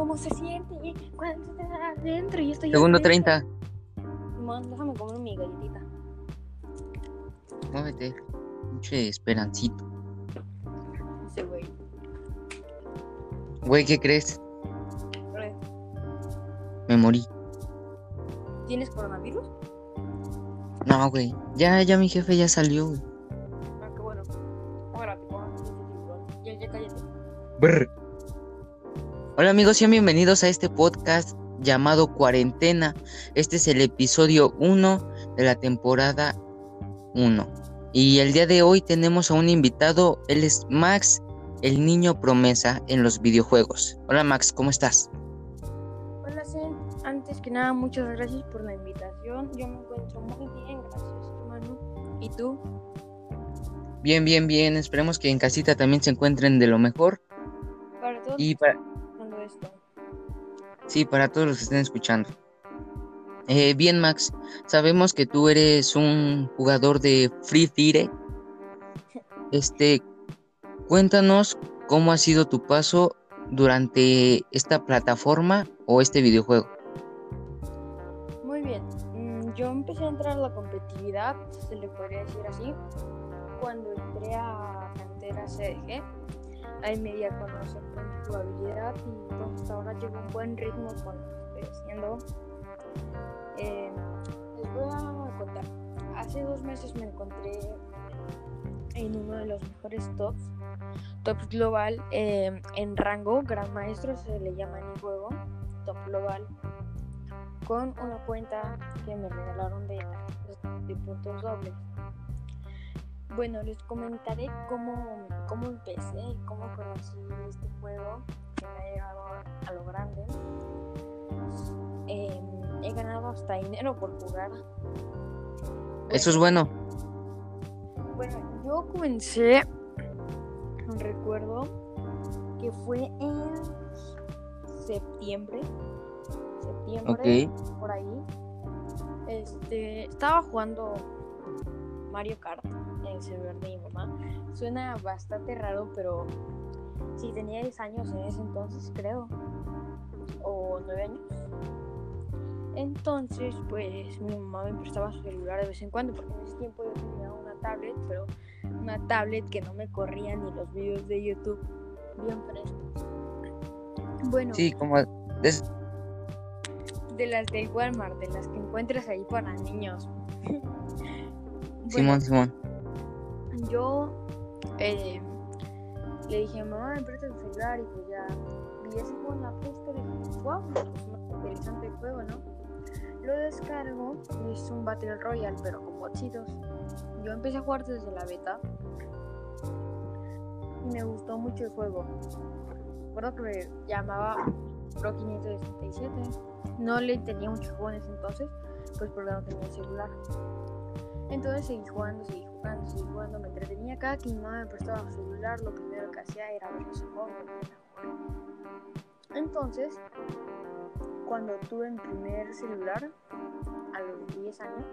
cómo se siente cuando estás adentro y estoy Segundo adentro. 30. Simón, déjame comer mi galletita. Muévete. Pinche esperancito. Ese güey. Güey, ¿qué crees? Eh, Me morí. ¿Tienes coronavirus? No, güey. Ya, ya mi jefe ya salió, güey. Ah, qué bueno. Ahora te pongo este tiburón. Ya, ya cállate. Brr. Hola amigos, sean bienvenidos a este podcast llamado Cuarentena. Este es el episodio 1 de la temporada 1. Y el día de hoy tenemos a un invitado, él es Max, el niño promesa en los videojuegos. Hola Max, ¿cómo estás? Hola, Zen. Antes que nada, muchas gracias por la invitación. Yo me encuentro muy bien, gracias, hermano. ¿Y tú? Bien, bien, bien. Esperemos que en casita también se encuentren de lo mejor. Para todos Y para, esto. Sí, para todos los que estén escuchando. Eh, bien, Max, sabemos que tú eres un jugador de Free Fire. Este, cuéntanos cómo ha sido tu paso durante esta plataforma o este videojuego. Muy bien. Mm, Yo empecé a entrar a la competitividad, se le podría decir así, cuando entré a cantera CDG. A conocer con jugabilidad y pues ahora llevo un buen ritmo con lo que estoy haciendo. Eh, les voy a contar. Hace dos meses me encontré en uno de los mejores tops, tops global, eh, en rango, gran maestro se le llama en el juego, top global con una cuenta que me regalaron de, de puntos dobles. Bueno, les comentaré cómo, cómo empecé y cómo conocí este juego que me ha llegado a lo grande. Eh, he ganado hasta dinero por jugar. Eso es bueno. Bueno, yo comencé, recuerdo que fue en septiembre, septiembre, por ahí. Este, estaba jugando Mario Kart en el servidor de mi mamá. Suena bastante raro, pero sí tenía 10 años en ese entonces, creo, o 9 años. Entonces, pues mi mamá me prestaba su celular de vez en cuando, porque en ese tiempo yo tenía una tablet, pero una tablet que no me corría ni los videos de YouTube bien frescos. Bueno, Sí, como es- de las del Walmart, de las que encuentras ahí para niños. Simón, Simón. yo eh, le dije, mamá, me presta tu celular y pues ya vi ese juego en la Play Store y dije, wow, pues más interesante el juego, ¿no? Lo descargo, es un Battle Royale, pero con botsitos. Yo empecé a jugar desde la beta y me gustó mucho el juego. Recuerdo que me llamaba Pro 567. No le tenía mucho juego en ese entonces, pues porque no tenía celular. Entonces seguí jugando, seguí jugando, seguí jugando, me entretenía. Cada que mi mamá me prestaba su celular, lo primero que hacía era ver ese juego. Entonces, cuando tuve mi primer celular, a los 10 años,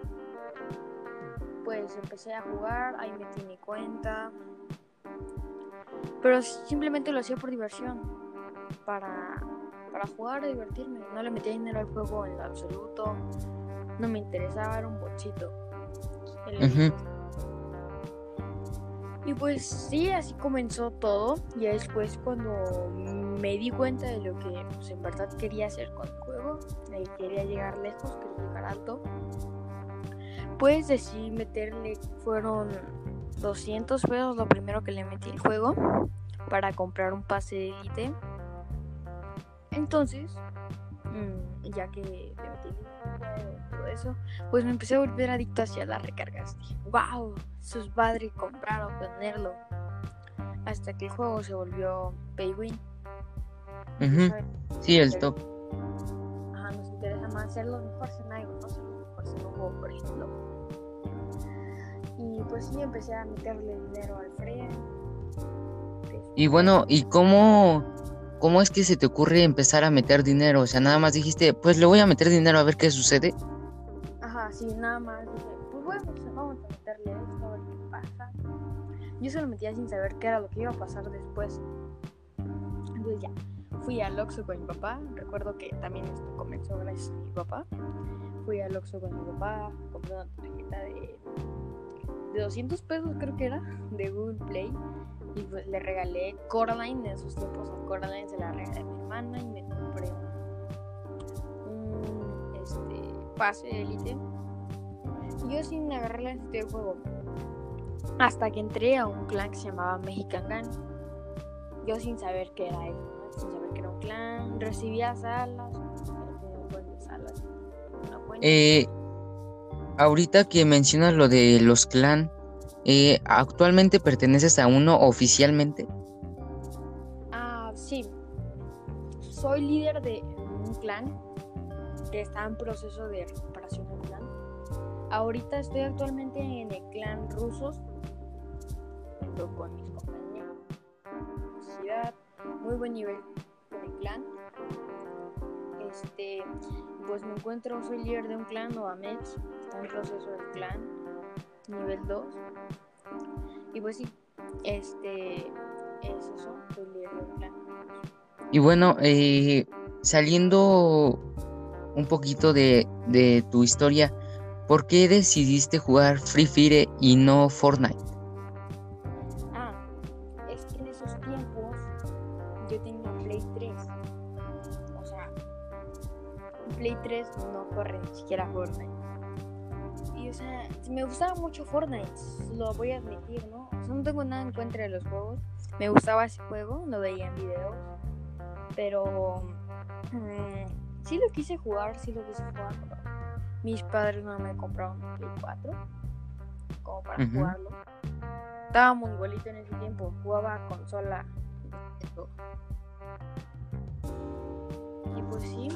pues empecé a jugar, ahí metí mi cuenta. Pero simplemente lo hacía por diversión, para, para jugar divertirme. No le metía dinero al juego en absoluto, no me interesaba, era un bochito. El-. Y pues sí, así comenzó todo. Ya después cuando me di cuenta de lo que pues, en verdad quería hacer con el juego, que quería llegar lejos, quería llegar alto, pues decidí meterle, fueron 200 pesos lo primero que le metí al juego para comprar un pase de elite. Entonces, mm, ya que le metí eso, pues me empecé a volver adicto hacia las recargas. Dije, wow, eso es padre comprar o tenerlo. Hasta que el juego se volvió pay win. Ujú. ¿sabes? Sí, el top. Ajá, nos interesa más ser los mejores en algo, no ser los mejores en un juego, por ejemplo. Y pues sí, empecé a meterle dinero al free. Y bueno, ¿y cómo, cómo es que se te ocurre empezar a meter dinero? O sea, nada más dijiste, pues le voy a meter dinero a ver qué sucede. Ajá, sí, nada más. Dije, pues bueno, pues vamos a meterle esto a ver qué pasa. Yo se lo metía sin saber qué era lo que iba a pasar después. Entonces ya, fui al Oxxo con mi papá. Recuerdo que también esto comenzó gracias a mi papá. Fui al Oxxo con mi papá, compré una tarjeta de, de 200 pesos creo que era, de Google Play. Y pues le regalé Coraline, en esos tiempos Coraline se la regalé a mi hermana y me compré un, este, pase de élite. Yo sin agarrarle este juego. Hasta que entré a un clan que se llamaba Mexican Gun. Yo sin saber qué era ¿no? sin saber que era un clan. Recibía salas. Una. Eh, ahorita que mencionas lo de los clan, eh, ¿actualmente perteneces a uno oficialmente? Ah, sí. Soy líder de un clan que está en proceso de recuperación del clan. Ahorita estoy actualmente en el clan rusos, con mis compañeros. Muy buen nivel con el clan. Este, pues me encuentro, soy líder de un clan, Novamex, está en proceso del clan, nivel 2. Y pues sí, este, es eso, soy líder de clan. Y bueno, eh, saliendo un poquito de, de tu historia, ¿por qué decidiste jugar Free Fire y no Fortnite? Ah, es que en esos tiempos yo tenía Play 3. O sea, Play 3 no corre ni siquiera Fortnite. Y o sea, me gustaba mucho Fortnite, lo voy a admitir, ¿no? O sea, no tengo nada en contra de los juegos. Me gustaba ese juego, lo veía en videos. Pero mm, sí lo quise jugar, sí lo quise jugar. Mis padres no me compraron un Play 4 como para Ujú. jugarlo. Estábamos igualito en ese tiempo, jugaba consola. y todo. Y pues sí,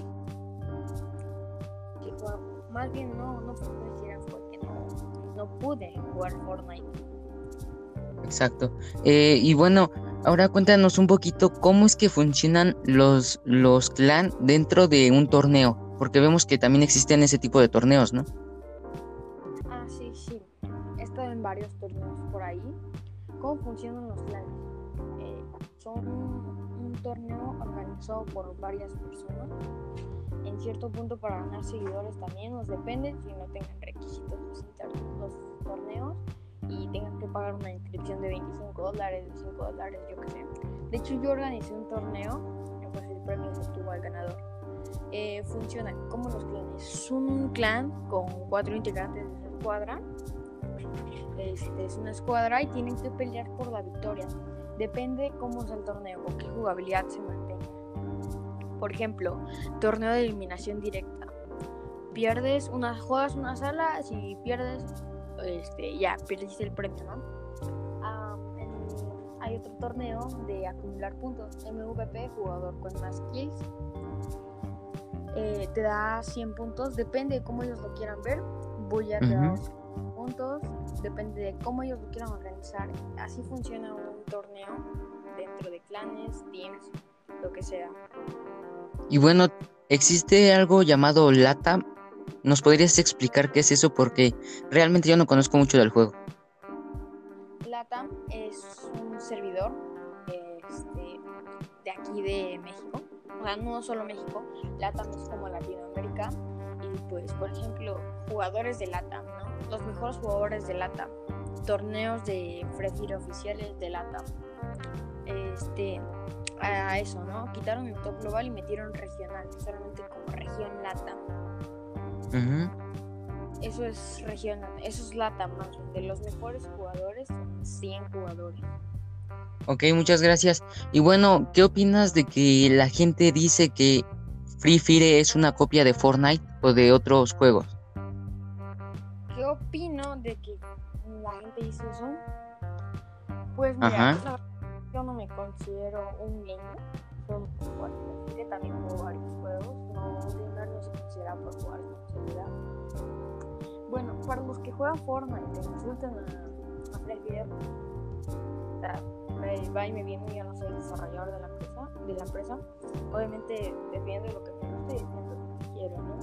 jugaba. Más bien no, no fue que quisiera, fue que no, no pude jugar Fortnite. Exacto. Eh, y bueno, ahora cuéntanos un poquito cómo es que funcionan los, los clan dentro de un torneo, porque vemos que también existen ese tipo de torneos, ¿no? Ah, sí, sí. He estado en varios torneos por ahí. ¿Cómo funcionan los clanes? Eh, son un torneo organizado por varias personas. En cierto punto para ganar seguidores también nos depende si no tengan requisitos los, los torneos y tengan que pagar una inscripción de 25 dólares, de 5 dólares, yo qué sé. De hecho yo organicé un torneo, pues el premio se obtuvo al ganador. Eh, funciona como los clanes. Es un clan con cuatro integrantes de esa escuadra. Este, es una escuadra y tienen que pelear por la victoria. Depende cómo sea el torneo o qué jugabilidad se mantenga. Por ejemplo, torneo de eliminación directa. Pierdes una, juegas una sala, si pierdes, este, ya perdiste el premio, ¿no? Ah, hay otro torneo de acumular puntos. MVP, jugador con más kills. Eh, te da 100 puntos, depende de cómo ellos lo quieran ver. Voy a te da Ujú. puntos, depende de cómo ellos lo quieran organizar. Así funciona un torneo dentro de clanes, teams, lo que sea. Y bueno, existe algo llamado LATA. ¿Nos podrías explicar qué es eso? Porque realmente yo no conozco mucho del juego. LATAM es un servidor este, de aquí de México. O sea, no solo México, LATAM es como Latinoamérica. Y pues, por ejemplo, jugadores de LATAM, ¿no? Los mejores jugadores de LATAM. Torneos de Free oficiales de LATAM. Este, a eso, ¿no? Quitaron el top global y metieron regional, solamente como región LATAM. Eso es región, eso es LATAM más. De los mejores jugadores, son 100 jugadores. Ok, muchas gracias. Y bueno, ¿qué opinas de que la gente dice que Free Fire es una copia de Fortnite o de otros juegos? ¿Qué opino de que la gente dice eso? Pues mira, Ajá. yo no me considero un gamer. Solo jugar también juego varios juegos. No, gamer no se considera por jugar con celular. Bueno, para los que juegan Fortnite, que insultan a, a Free Fire, o sea, me va y me viene, yo no soy desarrollador de la empresa, de la empresa. Obviamente defiendo lo que me gusta y defiendo lo que quiero, ¿no?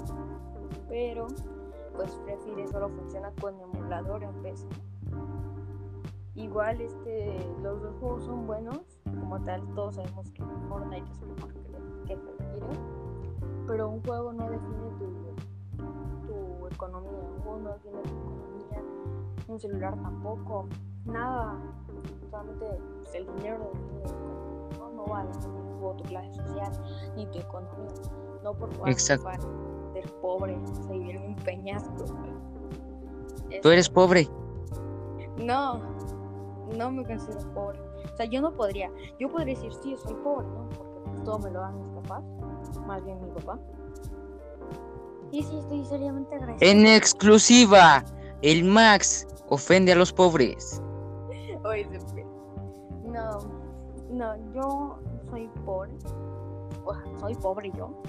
Pero pues Free Fire solo funciona con emulador en PC. Igual este, los dos juegos son buenos, como tal todos sabemos que Fortnite es mejor que que pero un juego no define tu, tu economía, un juego no define tu economía, un celular tampoco, nada, solamente el dinero tu economía, no, no va a definir tu clase social ni tu economía, no por Exacto. para ser pobre, o sea, vivir en un peñasco. Es- Tú eres pobre. no, no me considero pobre. O sea, yo no podría. Yo podría decir, sí, soy pobre, ¿no? Porque todo me lo dan mis papás. Más bien mi papá. Y sí, estoy seriamente agradecida. En exclusiva, el Max ofende a los pobres. Oye, se fue. No, no, yo soy pobre. O sea, soy pobre yo.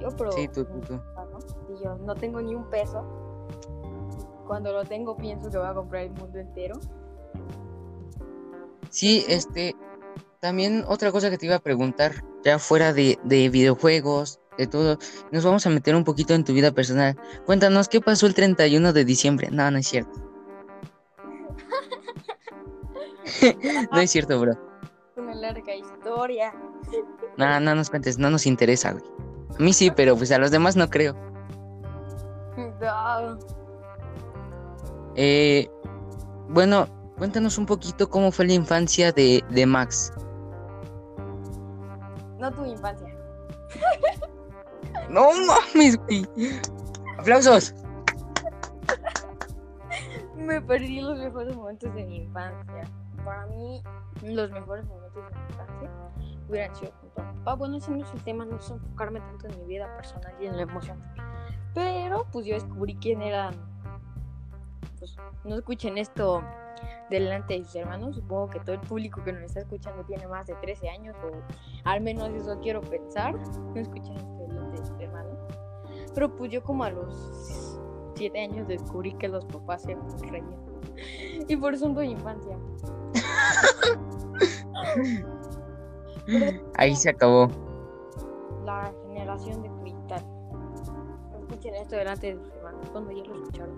Yo, pero. Sí, tú, tú, tú. Ah, ¿no? Y yo no tengo ni un peso. Cuando lo tengo, pienso que voy a comprar el mundo entero. Sí, este, también otra cosa que te iba a preguntar, ya fuera de, de videojuegos, de todo, nos vamos a meter un poquito en tu vida personal. Cuéntanos, ¿qué pasó el 31 de diciembre? No, no es cierto. no es cierto, bro. Una larga historia. No, no nos cuentes, no nos interesa, güey. A mí sí, pero pues a los demás no creo. No. Eh, bueno, cuéntanos un poquito cómo fue la infancia de, de Max. No tuve infancia. No mames, güey. Aplausos. Me perdí los mejores momentos de mi infancia. Para mí, los mejores momentos de mi infancia hubieran sido junto a mi papá. Bueno, ese no es el tema, no es enfocarme tanto en mi vida personal y en la emoción. Pero, pues yo descubrí quién eran. Pues no escuchen esto delante de sus hermanos. Supongo que todo el público que nos está escuchando tiene más de 13 años, o al menos eso quiero pensar. No escuchen esto delante de sus hermanos. Pero, pues yo, como a los siete años descubrí que los papás se reían. Y por eso tuve infancia. Ahí se acabó. la generación de cristal. Escuchen esto delante de sus hermanos cuando ya lo escucharon.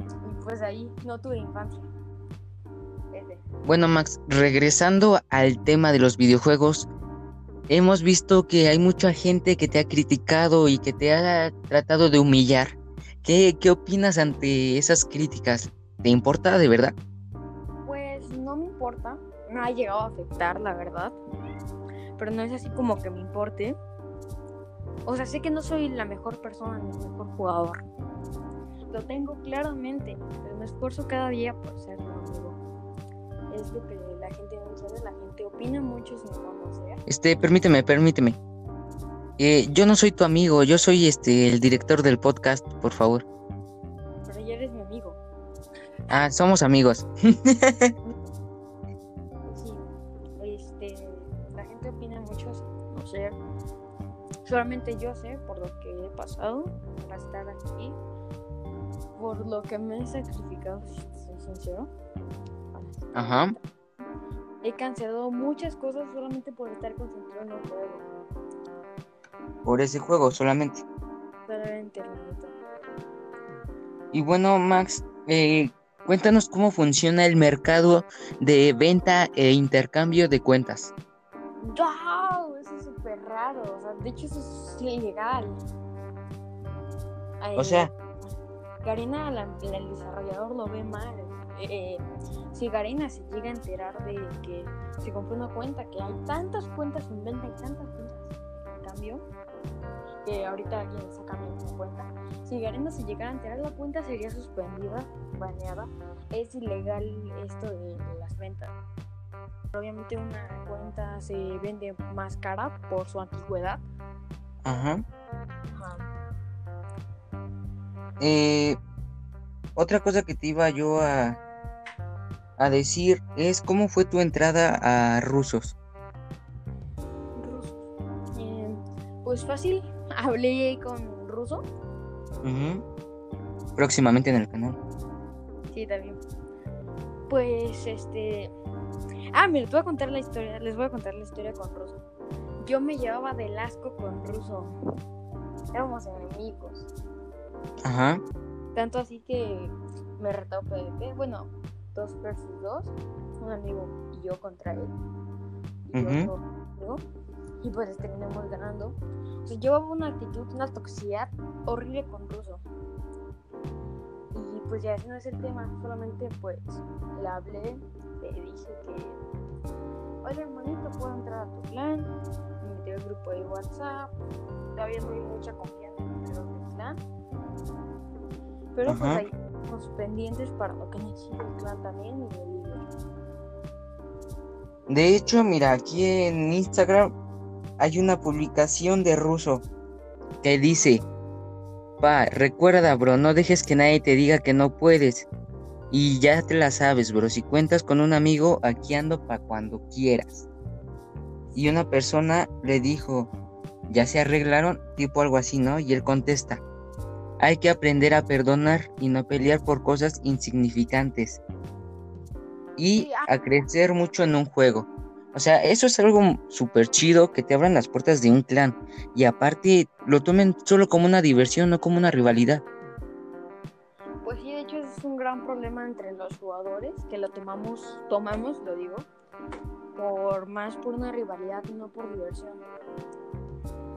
Y pues ahí no tuve infancia. Bueno, Max, regresando al tema de los videojuegos, hemos visto que hay mucha gente que te ha criticado y que te ha tratado de humillar. ¿Qué, qué opinas ante esas críticas? ¿Te importa de verdad? No me importa. No ha llegado a afectar, la verdad. Pero no es así como que me importe. O sea, sé que no soy la mejor persona ni el mejor jugador. Lo tengo claramente. Pero me esfuerzo cada día por ser un amigo. Es lo que la gente no sabe. La gente opina mucho sin conocer. Este, permíteme, permíteme. Eh, yo no soy tu amigo, yo soy este el director del podcast, por favor. Pero ya eres mi amigo. Ah, somos amigos. Solamente yo sé por lo que he pasado para estar aquí. Por lo que me he sacrificado, si soy sincero. Ajá. He cancelado muchas cosas solamente por estar concentrado en un juego. Por ese juego solamente. Solamente. Y bueno, Max, eh, cuéntanos cómo funciona el mercado de venta e intercambio de cuentas. ¡Wow! Eso es súper raro. O sea, de hecho, eso es ilegal. O sea, Garena, la- la- el desarrollador, lo ve mal. Eh, si Garena se llega a enterar de que se compró una cuenta, que hay tantas cuentas en venta y tantas cuentas en cambio, que ahorita alguien está cambiando su cuenta. Si Garena se llegara a enterar, la cuenta sería suspendida, baneada. Es ilegal esto de, de las ventas. Obviamente una cuenta se vende más cara por su antigüedad. ajá. Ajá. Eh, otra cosa que te iba yo a, a decir es cómo fue tu entrada a rusos. Rusos. Eh, pues fácil, hablé con ruso. Ujú. Próximamente en el canal. Sí, también. Pues este. Ah, mira, te voy a contar la historia. Les voy a contar la historia con ruso. Yo me llevaba del asco con ruso. Éramos enemigos. Ajá. Tanto así que me retó PvP. Bueno, dos versus dos. Un amigo y yo contra él. Y amigo. y pues terminamos ganando. O sea, llevaba una actitud, una toxicidad horrible con Ruso. Y pues ya ese no es el tema, solamente pues le hablé, le dije que, oye hermanito, puedo entrar a tu clan, me metí al grupo de WhatsApp, todavía no hay mucha confianza en el clan. Pero pues ahí estamos pendientes para lo que necesite el clan también y el líder. De hecho, mira, aquí en Instagram hay una publicación de Ruso que dice, pa, recuerda, bro, no dejes que nadie te diga que no puedes. Y ya te la sabes, bro, si cuentas con un amigo, aquí ando pa' cuando quieras. Y una persona le dijo, ya se arreglaron, tipo algo así, ¿no? Y él contesta, hay que aprender a perdonar y no pelear por cosas insignificantes. Y ah. a crecer mucho en un juego. O sea, eso es algo súper chido que te abran las puertas de un clan. Y aparte, lo tomen solo como una diversión, no como una rivalidad. Gran problema entre los jugadores, que lo tomamos, tomamos, lo digo, por más por una rivalidad y no por diversión.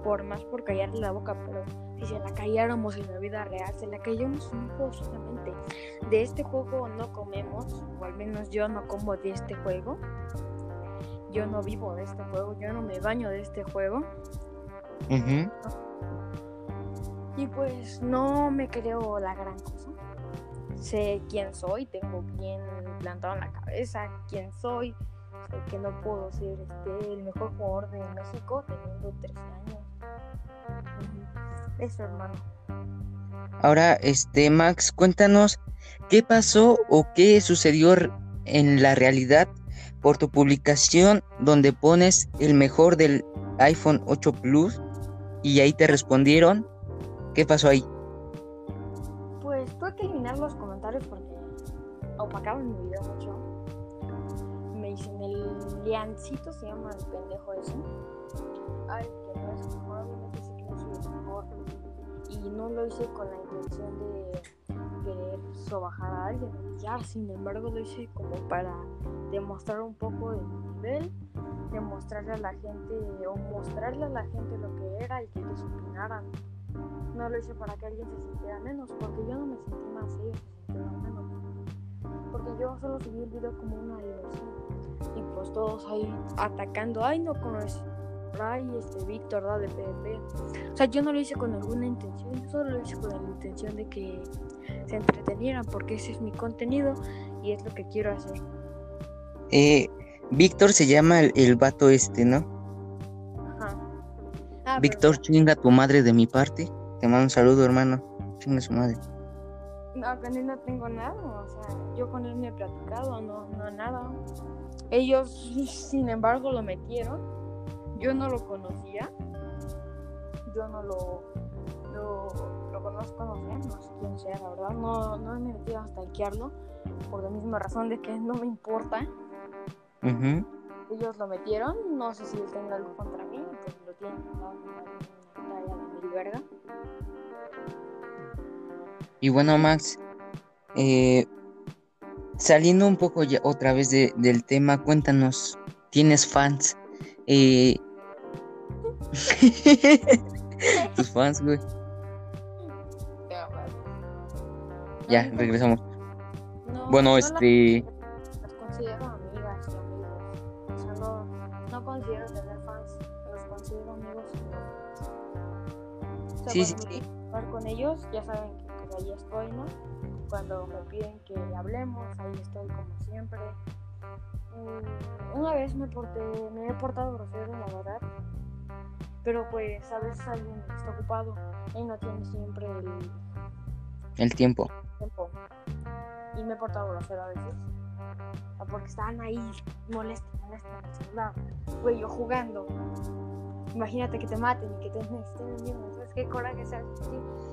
Por más por callarle la boca, pero si se la calláramos en la vida real, se la callamos un juego solamente. De este juego no comemos, o al menos yo no como de este juego. Yo no vivo de este juego, yo no me baño de este juego. Y pues no me creo la gran cosa. Sé quién soy, tengo bien plantado en la cabeza quién soy. Sé que no puedo ser este, el mejor jugador de México teniendo 13 años. Eso, hermano. Ahora, este, Max, cuéntanos qué pasó o qué sucedió en la realidad por tu publicación donde pones el mejor del iPhone 8 Plus y ahí te respondieron. ¿Qué pasó ahí? Porque opacaban mi video mucho. Me dicen el liancito, se llama el pendejo ese. Ay, que no mejor, obviamente sé que no soy el mejor. Y no lo hice con la intención de querer sobajar a alguien. Ya, sin embargo, lo hice como para demostrar un poco de mi nivel, demostrarle a la gente o mostrarle a la gente lo que era y que ellos opinaran. No lo hice para que alguien se sintiera menos, porque yo no me sentí más, ellos se sintieron menos. Porque yo solo subí el video como una diversión. Y pues todos ahí atacando, ay no con eso. Ay, este Víctor da de PvP. O sea, yo no lo hice con alguna intención, yo solo lo hice con la intención de que se entretenieran, porque ese es mi contenido y es lo que quiero hacer. Eh, Víctor se llama el, el vato este, ¿no? Víctor, chinga tu madre de mi parte. Te mando un saludo, hermano. Chinga su madre. No, con él no tengo nada, o sea, yo con él me he platicado, no, no nada. Ellos, sin embargo, lo metieron. Yo no lo conocía. Yo no lo, lo, lo conozco, no sé, no sé quién sea, la verdad. No, no me he metido a stalkearlo por la misma razón de que no me importa. Ujú. Ellos lo metieron, no sé si él tenga algo contra mí, pues lo tienen, ¿no? Una talla de mil verga. Y bueno, Max, eh, saliendo un poco ya otra vez de- del tema, cuéntanos, ¿tienes fans? Eh, Tus fans, güey. Ya, regresamos. no, Bueno, no este, sea, Sí, me sí. hablar con ellos, ya saben que pues, ahí estoy, ¿no? Cuando me piden que hablemos, ahí estoy como siempre. Mm, Una vez me porté, me he portado grosero, la verdad. Pero pues a veces alguien está ocupado y no tiene siempre el el tiempo. tiempo. Y me he portado grosero a veces. Porque estaban ahí molestos, molestos. Güey, yo jugando. Imagínate que te maten y que te estén viendo. ¿Sabes qué coraje sabes?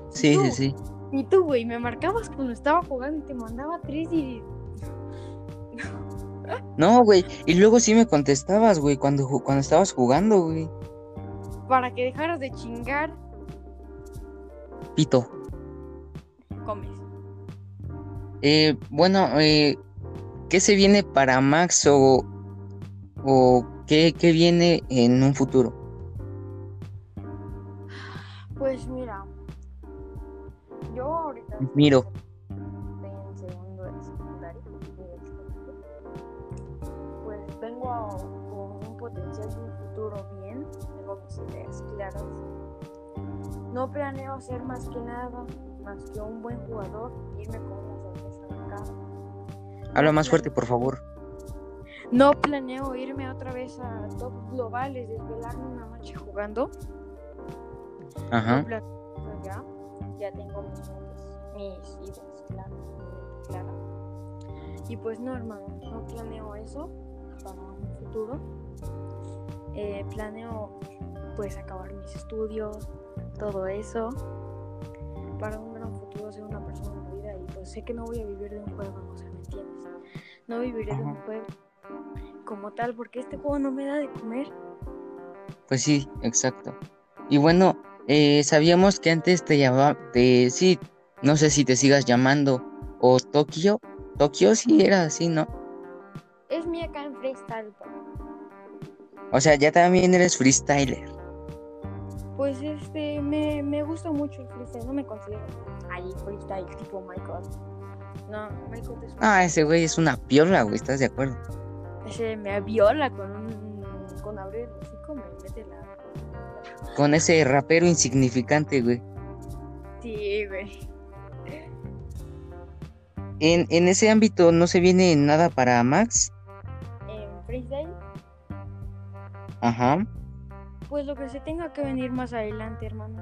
Sí, tú, sí, sí. Y tú, güey, me marcabas cuando estaba jugando y te mandaba tres y. No, güey. Y luego sí me contestabas, güey, cuando, cuando estabas jugando, güey. Para que dejaras de chingar, Pito. comes. Eh, bueno, eh, ¿qué se viene para Max o, o qué, qué viene en un futuro? Pues mira, yo ahorita. Miro. Estoy en segundo de secundaria. Pues vengo con un potencial de un futuro bien. Tengo mis ideas claras. No planeo ser más que nada, más que un buen jugador, irme con una sorpresa en. Habla más fuerte, por favor. No planeo irme otra vez a top globales, desvelarme una noche jugando. Ajá. Ya, ya tengo mis mis ideas claras, mi mente clara. Y pues no, hermano, no planeo eso para un futuro. Eh, planeo pues acabar mis estudios, todo eso. Para un gran futuro ser una persona en la vida y pues sé que no voy a vivir de un juego, o sea, ¿me entiendes? No viviré de un juego como tal porque este juego no me da de comer. Pues sí, exacto. Y bueno, eh, sabíamos que antes te llamaba, te, sí, no sé si te sigas llamando, o Tokio, Tokio sí era así, ¿no? Es mi acá en freestyle. O sea, ya también eres freestyler. Pues este, me, me gusta mucho el freestyle, no me considero ahí freestyle tipo Michael. No, Michael es Ah, ese güey es una piola, güey, ¿estás de acuerdo? ese me viola con un con abrir el hocico, me mete la Con ese rapero insignificante, güey. Sí, güey. En, en ese ámbito no se viene nada para Max. En freestyle, Ajá. pues lo que se tenga que venir más adelante, hermano.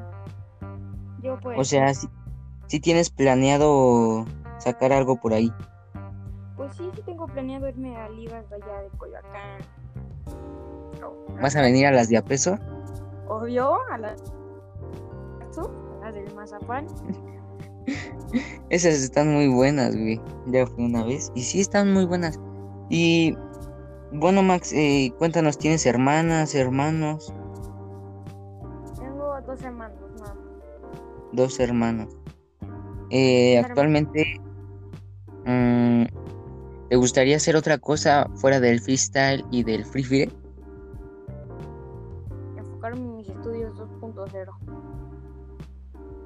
Yo pues O sea, si, si tienes planeado sacar algo por ahí. pues sí, sí tengo planeado irme a ligas de allá de Coyoacán. ¿Vas a venir a las de a peso? Obvio, a las a las del Mazapán. Esas están muy buenas, güey. Ya fui una vez. Y sí están muy buenas. Y bueno, Max, eh, cuéntanos, ¿tienes hermanas, hermanos? Tengo dos hermanos, más. Dos hermanos. Eh, actualmente, mm, ¿te gustaría hacer otra cosa fuera del freestyle y del free fire? Estudios 2.0.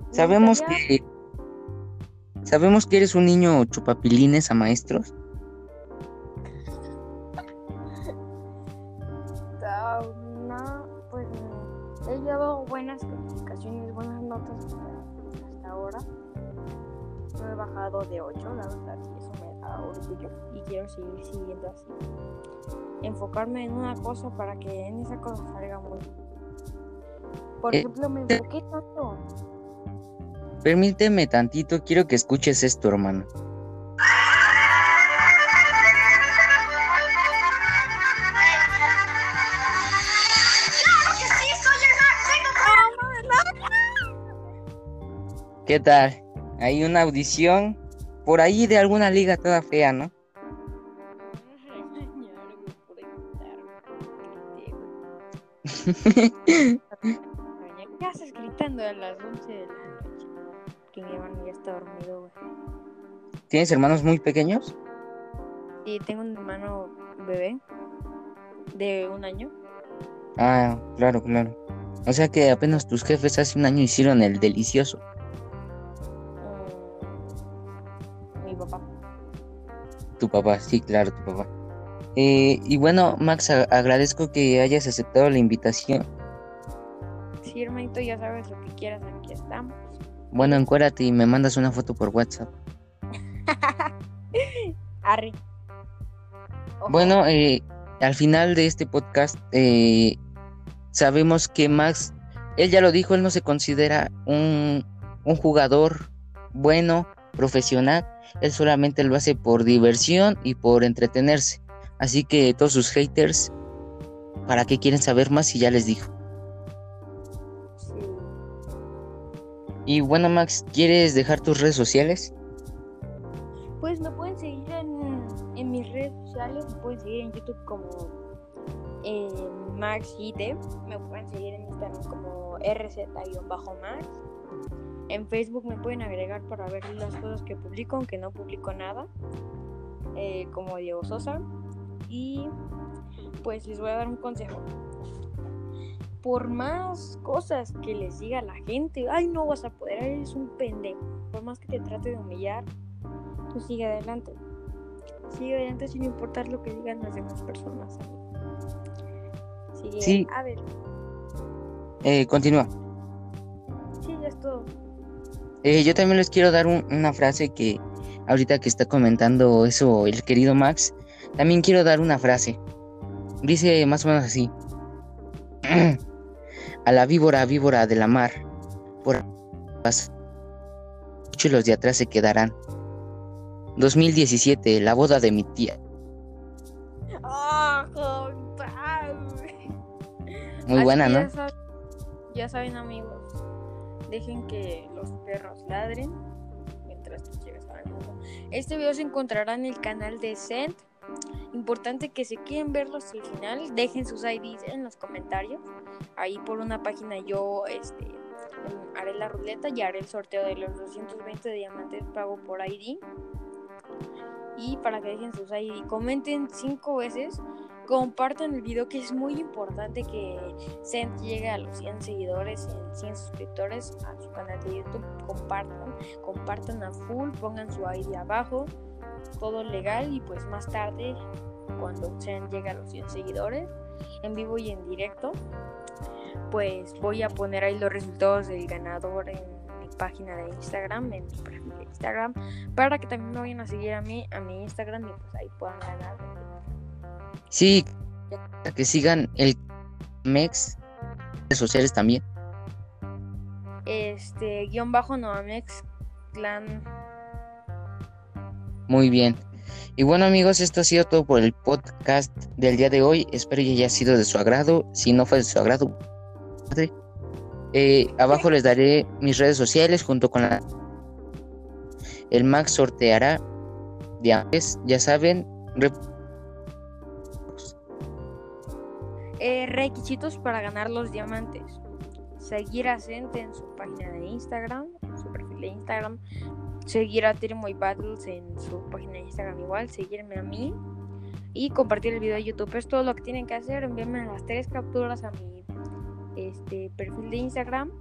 Me Sabemos que sabemos que eres un niño chupapilines a maestros. Ah, no, pues he llevado buenas calificaciones, buenas notas hasta, hasta ahora. No he bajado de 8, la verdad, y eso me da orgullo y quiero seguir siguiendo así. Enfocarme en una cosa para que en esa cosa salga muy bien. Por Eh, ejemplo, me enfoqué tanto. Permíteme tantito, quiero que escuches esto, hermano. ¿Qué tal? Hay una audición por ahí de alguna liga toda fea, ¿no? ¿Qué haces gritando a las 11 de la noche? Que mi hermano ya está dormido, güey. ¿Tienes hermanos muy pequeños? Sí, tengo un hermano bebé de un año. Ah, claro, claro. O sea que apenas tus jefes hace un año hicieron el delicioso. Mm, mi papá. Tu papá, sí, claro, tu papá. Eh, y bueno, Max, agradezco que hayas aceptado la invitación. Sí, hermanito, ya sabes lo que quieras, aquí estamos. Bueno, encuérdate y me mandas una foto por WhatsApp. Ojo. Bueno, eh, al final de este podcast eh, sabemos que Max, él ya lo dijo, él no se considera un, un jugador bueno, profesional, él solamente lo hace por diversión y por entretenerse. Así que todos sus haters, ¿para qué quieren saber más si ya les dijo? Y bueno, Max, ¿quieres dejar tus redes sociales? Pues me pueden seguir en, en mis redes sociales, me pueden seguir en YouTube como eh, me pueden seguir en Instagram como RZ-Max. En Facebook me pueden agregar para ver las cosas que publico, aunque no publico nada, eh, como Diego Sosa. Y pues les voy a dar un consejo. Por más cosas que les diga la gente, ay, no vas a poder, eres un pendejo. por más que te trate de humillar, tú sigue adelante. Sigue adelante sin importar lo que digan las demás personas. Sigue. Sí. A ver, Eh, continúa. sí, ya es todo. Eh, yo también les quiero dar un- una frase que ahorita que está comentando eso el querido Max, también quiero dar una frase. Dice más o menos así. A la víbora, víbora de la mar, por muchos los de atrás se quedarán. 2017, la boda de mi tía. ¡Ah, Muy buena, ¿no? Ya saben, ya saben, amigos, dejen que los perros ladren mientras tú llegas al mundo. Este video se encontrará en el canal de Sent. Importante que si quieren verlo hasta el final, dejen sus IDs en los comentarios. Ahí por una página yo este, haré la ruleta y haré el sorteo de los 220 diamantes pago por ID. Y para que dejen sus ID, comenten 5 veces compartan el video que es muy importante que Sent llegue a los 100 seguidores, 100 suscriptores a su canal de YouTube. Compartan, compartan a full, pongan su ID abajo, todo legal y pues más tarde cuando Sent llegue a los 100 seguidores, en vivo y en directo, pues voy a poner ahí los resultados del ganador en mi página de Instagram, en mi perfil de Instagram, para que también me vayan a seguir a mí, a mi Instagram y pues ahí puedan ganar. Sí, que sigan el Mex, redes sociales también. Este, guion bajo Novamex Clan. Muy bien. Y bueno amigos, esto ha sido todo por el podcast del día de hoy. Espero que haya sido de su agrado. Si no fue de su agrado. Eh, abajo les daré mis redes sociales junto con la... El Max sorteará diamantes, ya saben. Eh, requisitos para ganar los diamantes. Seguir a en su página de Instagram, en su perfil de Instagram. Seguir a Tiermoy Battles en su página de Instagram igual. Seguirme a mí. Y compartir el video de YouTube. Es todo lo que tienen que hacer. Envíenme las tres capturas a mi este, perfil de Instagram.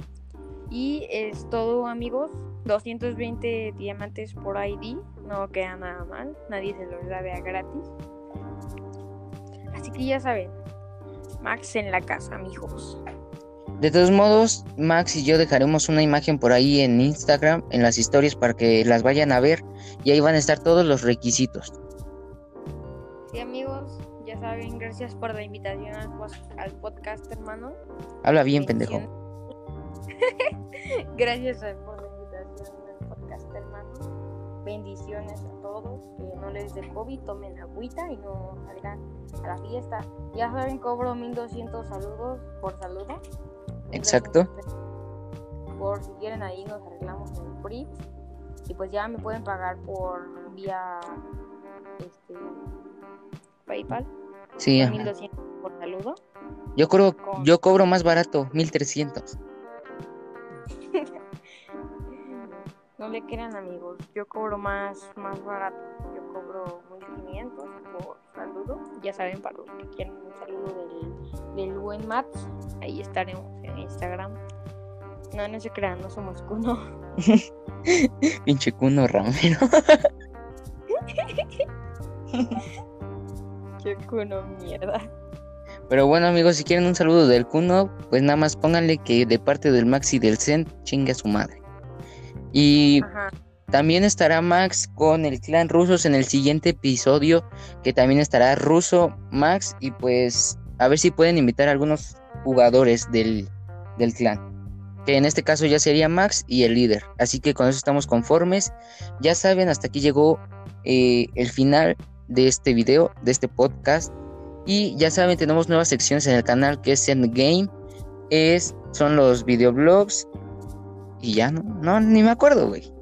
Y es todo amigos. 220 diamantes por ID. No queda nada mal. Nadie se los da a gratis. Así que ya saben. Max en la casa, mijos. De todos modos, Max y yo dejaremos una imagen por ahí en Instagram, en las historias, para que las vayan a ver. Y ahí van a estar todos los requisitos. Sí, amigos, ya saben, gracias por la invitación al, podcast, hermano. Habla bien, pendejo. Gracias eh, por la invitación al podcast, hermano. Bendiciones a todos. Que no les dé COVID, tomen agüita y no salgan a la fiesta. Ya saben, cobro 1200 saludos por saludo. Exacto. Por si quieren ahí nos arreglamos en el free. Y pues ya me pueden pagar por vía este PayPal. Sí, ajá. 1200 por saludo. yo cobro, yo cobro más barato, 1300. No le crean amigos, yo cobro más, más barato. Yo cobro 1500 por saludo. Ya saben, para los que quieren un saludo del, del buen Mats, ahí estaremos en Instagram. No, no se crean, no somos cuno. Pinche cuno ramero. Qué cuno, mierda. Pero bueno, amigos, si quieren un saludo del cuno, pues nada más pónganle que de parte del Max y del Zen, chingue a su madre. Y Ajá. También estará Max con el clan rusos en el siguiente episodio, que también estará ruso Max, y pues a ver si pueden invitar a algunos jugadores del, del clan. Que en este caso ya sería Max y el líder. Así que con eso estamos conformes. Ya saben, hasta aquí llegó eh, el final de este video, de este podcast. Y ya saben, tenemos nuevas secciones en el canal que es Endgame. Es, son los videoblogs. Y ya no, no, ni me acuerdo, güey.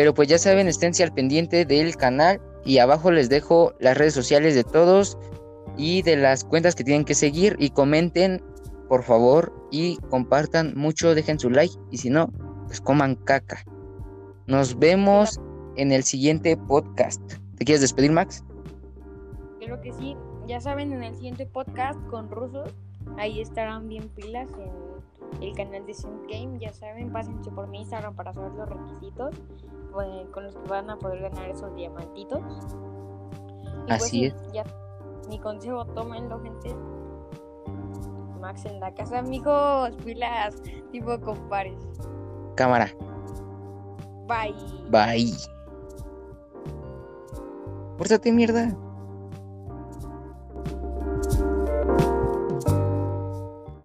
Pero pues ya saben, esténse al pendiente del canal. Y abajo les dejo las redes sociales de todos. Y de las cuentas que tienen que seguir. Y comenten, por favor. Y compartan mucho, dejen su like. Y si no, pues coman caca. Nos vemos en el siguiente podcast. ¿Te quieres despedir, Max? Creo que sí. Ya saben, en el siguiente podcast con rusos ahí estarán bien pilas en el canal de Synth Game. Ya saben, pásense por mi Instagram para saber los requisitos eh, con los que van a poder ganar esos diamantitos. Y pues Así sí, es. Ya, mi consejo, tómenlo, gente. Max en la casa, amigos, pilas, tipo compares. Cámara. Bye. Bye. Pórtate mierda.